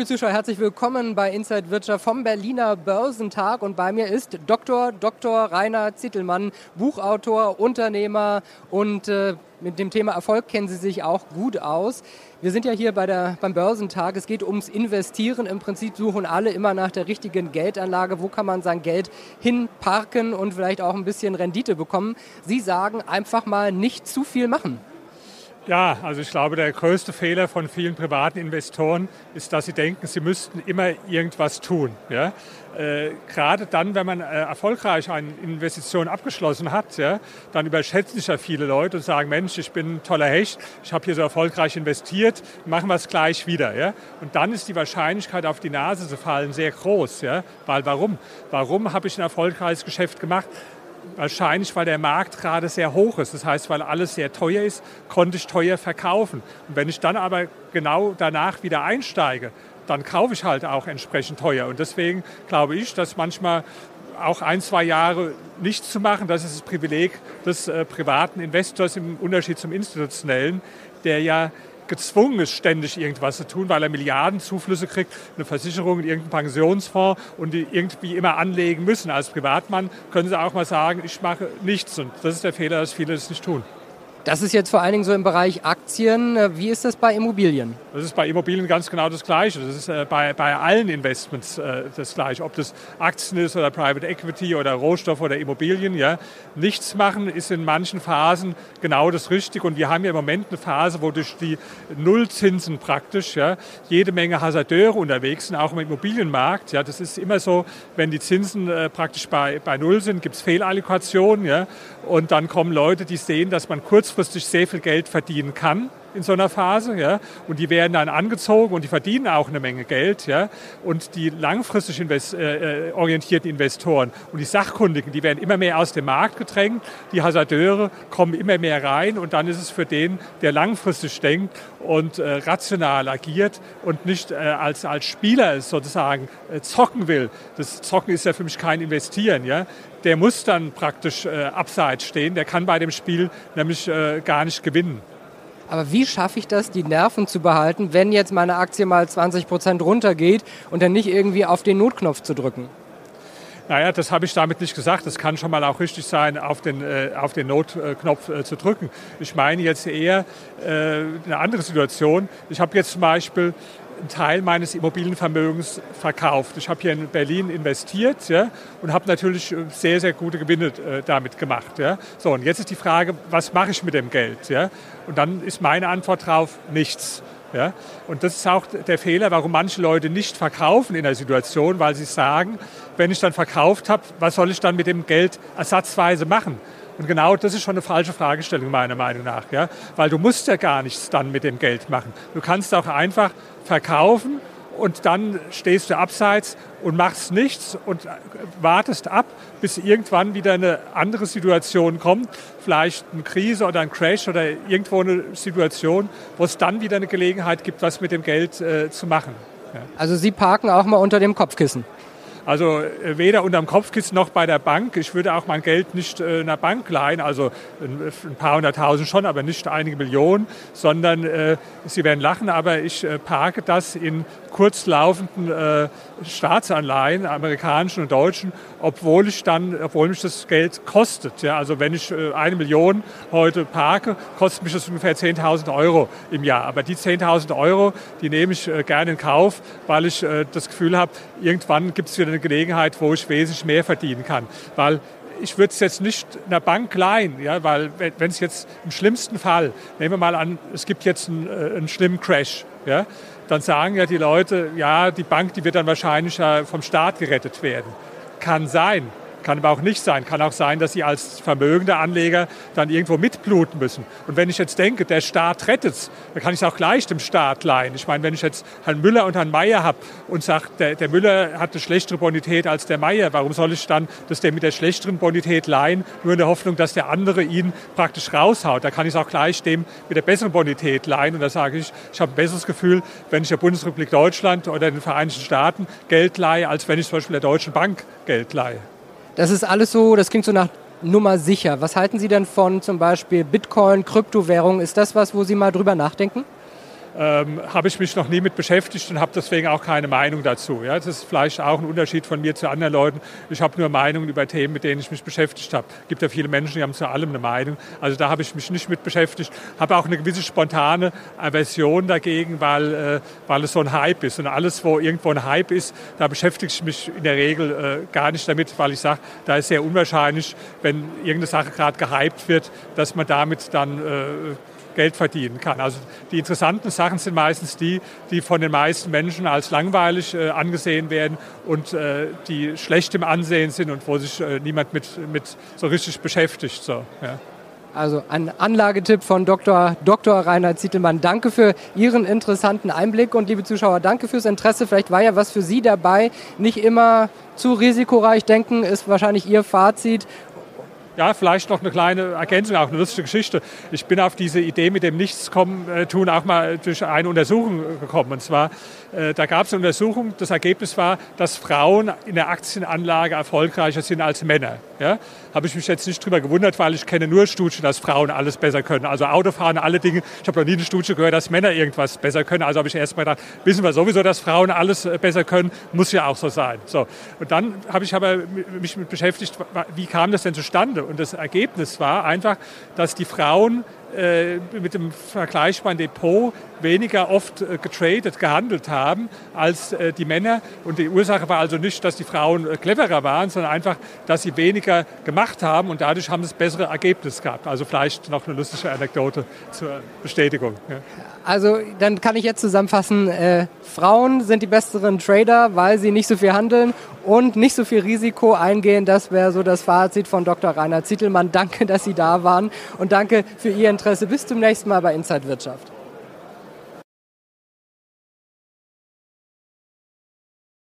Liebe Zuschauer, herzlich willkommen bei Inside Wirtschaft vom Berliner Börsentag. Und bei mir ist Dr. Dr. Rainer Zittelmann, Buchautor, Unternehmer und äh, mit dem Thema Erfolg kennen Sie sich auch gut aus. Wir sind ja hier bei der, beim Börsentag. Es geht ums Investieren. Im Prinzip suchen alle immer nach der richtigen Geldanlage. Wo kann man sein Geld hinparken und vielleicht auch ein bisschen Rendite bekommen? Sie sagen einfach mal nicht zu viel machen. Ja, also ich glaube, der größte Fehler von vielen privaten Investoren ist, dass sie denken, sie müssten immer irgendwas tun. Ja? Äh, gerade dann, wenn man äh, erfolgreich eine Investition abgeschlossen hat, ja, dann überschätzen sich ja viele Leute und sagen, Mensch, ich bin ein toller Hecht, ich habe hier so erfolgreich investiert, machen wir es gleich wieder. Ja? Und dann ist die Wahrscheinlichkeit, auf die Nase zu fallen, sehr groß. Ja? Weil warum? Warum habe ich ein erfolgreiches Geschäft gemacht? Wahrscheinlich, weil der Markt gerade sehr hoch ist. Das heißt, weil alles sehr teuer ist, konnte ich teuer verkaufen. Und wenn ich dann aber genau danach wieder einsteige, dann kaufe ich halt auch entsprechend teuer. Und deswegen glaube ich, dass manchmal auch ein, zwei Jahre nichts zu machen, das ist das Privileg des äh, privaten Investors im Unterschied zum institutionellen, der ja gezwungen ist, ständig irgendwas zu tun, weil er Milliardenzuflüsse kriegt, eine Versicherung, irgendeinen Pensionsfonds und die irgendwie immer anlegen müssen. Als Privatmann können Sie auch mal sagen, ich mache nichts. Und das ist der Fehler, dass viele das nicht tun. Das ist jetzt vor allen Dingen so im Bereich Aktien. Wie ist das bei Immobilien? Das ist bei Immobilien ganz genau das Gleiche. Das ist äh, bei, bei allen Investments äh, das Gleiche. Ob das Aktien ist oder Private Equity oder Rohstoff oder Immobilien. Ja. Nichts machen ist in manchen Phasen genau das Richtige. Und wir haben ja im Moment eine Phase, wo durch die Nullzinsen praktisch ja, jede Menge Hasardeure unterwegs sind, auch im Immobilienmarkt. Ja. Das ist immer so, wenn die Zinsen äh, praktisch bei, bei Null sind, gibt es Fehlallokationen. Ja. Und dann kommen Leute, die sehen, dass man kurz kurzfristig sehr viel Geld verdienen kann in so einer Phase, ja, und die werden dann angezogen und die verdienen auch eine Menge Geld, ja, und die langfristig invest äh, äh, orientierten Investoren und die Sachkundigen, die werden immer mehr aus dem Markt gedrängt, die Hasardeure kommen immer mehr rein und dann ist es für den, der langfristig denkt und äh, rational agiert und nicht äh, als, als Spieler sozusagen äh, zocken will. Das Zocken ist ja für mich kein Investieren, ja, der muss dann praktisch äh, abseits stehen, der kann bei dem Spiel nämlich gar nicht gewinnen. Aber wie schaffe ich das, die Nerven zu behalten, wenn jetzt meine Aktie mal 20 Prozent runtergeht und dann nicht irgendwie auf den Notknopf zu drücken? Naja, das habe ich damit nicht gesagt. Es kann schon mal auch richtig sein, auf den, äh, auf den Notknopf äh, zu drücken. Ich meine jetzt eher äh, eine andere Situation. Ich habe jetzt zum Beispiel einen Teil meines Immobilienvermögens verkauft. Ich habe hier in Berlin investiert ja, und habe natürlich sehr, sehr gute Gewinne äh, damit gemacht. Ja. So, und jetzt ist die Frage, was mache ich mit dem Geld? Ja? Und dann ist meine Antwort darauf, nichts. Ja? Und das ist auch der Fehler, warum manche Leute nicht verkaufen in der Situation, weil sie sagen, wenn ich dann verkauft habe, was soll ich dann mit dem Geld ersatzweise machen? Und genau das ist schon eine falsche Fragestellung meiner Meinung nach, ja? weil du musst ja gar nichts dann mit dem Geld machen. Du kannst auch einfach verkaufen und dann stehst du abseits und machst nichts und wartest ab, bis irgendwann wieder eine andere Situation kommt, vielleicht eine Krise oder ein Crash oder irgendwo eine Situation, wo es dann wieder eine Gelegenheit gibt, was mit dem Geld äh, zu machen. Ja. Also Sie parken auch mal unter dem Kopfkissen? Also äh, weder unterm Kopfkissen noch bei der Bank. Ich würde auch mein Geld nicht äh, einer Bank leihen, also ein paar hunderttausend schon, aber nicht einige Millionen, sondern äh, Sie werden lachen, aber ich äh, parke das in kurzlaufenden äh, Staatsanleihen, amerikanischen und deutschen, obwohl ich dann, obwohl mich das Geld kostet. Ja, also wenn ich äh, eine Million heute parke, kostet mich das ungefähr 10.000 Euro im Jahr. Aber die 10.000 Euro, die nehme ich äh, gerne in Kauf, weil ich äh, das Gefühl habe, irgendwann gibt es wieder eine Gelegenheit, wo ich wesentlich mehr verdienen kann. Weil ich würde es jetzt nicht einer Bank leihen, ja, weil wenn es jetzt im schlimmsten Fall, nehmen wir mal an, es gibt jetzt einen, äh, einen schlimmen Crash, ja, dann sagen ja die Leute, ja, die Bank, die wird dann wahrscheinlich vom Staat gerettet werden. Kann sein. Kann aber auch nicht sein. Kann auch sein, dass Sie als vermögender Anleger dann irgendwo mitbluten müssen. Und wenn ich jetzt denke, der Staat rettet es, dann kann ich es auch gleich dem Staat leihen. Ich meine, wenn ich jetzt Herrn Müller und Herrn Meier habe und sage, der, der, Müller hat eine schlechtere Bonität als der Meier, warum soll ich dann das der mit der schlechteren Bonität leihen, nur in der Hoffnung, dass der andere ihn praktisch raushaut? Da kann ich es auch gleich dem mit der besseren Bonität leihen. Und da sage ich, ich habe ein besseres Gefühl, wenn ich der Bundesrepublik Deutschland oder den Vereinigten Staaten Geld leihe, als wenn ich zum Beispiel der Deutschen Bank Geld leihe. Das ist alles so, das klingt so nach Nummer sicher. Was halten Sie denn von zum Beispiel Bitcoin, Kryptowährung? Ist das was, wo Sie mal drüber nachdenken? Ähm, habe ich mich noch nie mit beschäftigt und habe deswegen auch keine Meinung dazu. Ja, das ist vielleicht auch ein Unterschied von mir zu anderen Leuten. Ich habe nur Meinungen über Themen, mit denen ich mich beschäftigt habe. Es gibt ja viele Menschen, die haben zu allem eine Meinung. Also da habe ich mich nicht mit beschäftigt. Habe auch eine gewisse spontane Aversion dagegen, weil, äh, weil es so ein Hype ist. Und alles, wo irgendwo ein Hype ist, da beschäftige ich mich in der Regel äh, gar nicht damit, weil ich sage, da ist sehr unwahrscheinlich, wenn irgendeine Sache gerade gehypt wird, dass man damit dann äh, Geld verdienen kann. Also die interessanten Sachen sind meistens die, die von den meisten Menschen als langweilig äh, angesehen werden und äh, die schlecht im Ansehen sind und wo sich äh, niemand mit, mit so richtig beschäftigt. So, ja. Also ein Anlagetipp von Dr. Dr. Reinhard Zietelmann. Danke für Ihren interessanten Einblick und liebe Zuschauer, danke fürs Interesse. Vielleicht war ja was für Sie dabei. Nicht immer zu risikoreich denken ist wahrscheinlich Ihr Fazit ja, vielleicht noch eine kleine Ergänzung, auch eine lustige Geschichte. Ich bin auf diese Idee mit dem Nichtstun auch mal durch eine Untersuchung gekommen. Und zwar, äh, da gab es eine Untersuchung, das Ergebnis war, dass Frauen in der Aktienanlage erfolgreicher sind als Männer. Ja? Habe ich mich jetzt nicht drüber gewundert, weil ich kenne nur Studien, dass Frauen alles besser können. Also Autofahren, alle Dinge. Ich habe noch nie eine Studie gehört, dass Männer irgendwas besser können. Also habe ich erst mal gedacht, wissen wir sowieso, dass Frauen alles äh, besser können, muss ja auch so sein. So. Und dann habe ich aber mich mit beschäftigt, wie kam das denn zustande? Und das Ergebnis war einfach, dass die Frauen mit dem vergleichbaren Depot weniger oft äh, getradet, gehandelt haben als äh, die Männer. Und die Ursache war also nicht, dass die Frauen cleverer waren, sondern einfach, dass sie weniger gemacht haben und dadurch haben sie bessere Ergebnisse gehabt. Also vielleicht noch eine lustige Anekdote zur Bestätigung. Also dann kann ich jetzt zusammenfassen, äh, Frauen sind die besseren Trader, weil sie nicht so viel handeln und nicht so viel Risiko eingehen. Das wäre so das Fazit von Dr. Rainer Zietelmann. Danke, dass Sie da waren und danke für Ihr Interesse. Bis zum nächsten Mal bei Inside Wirtschaft.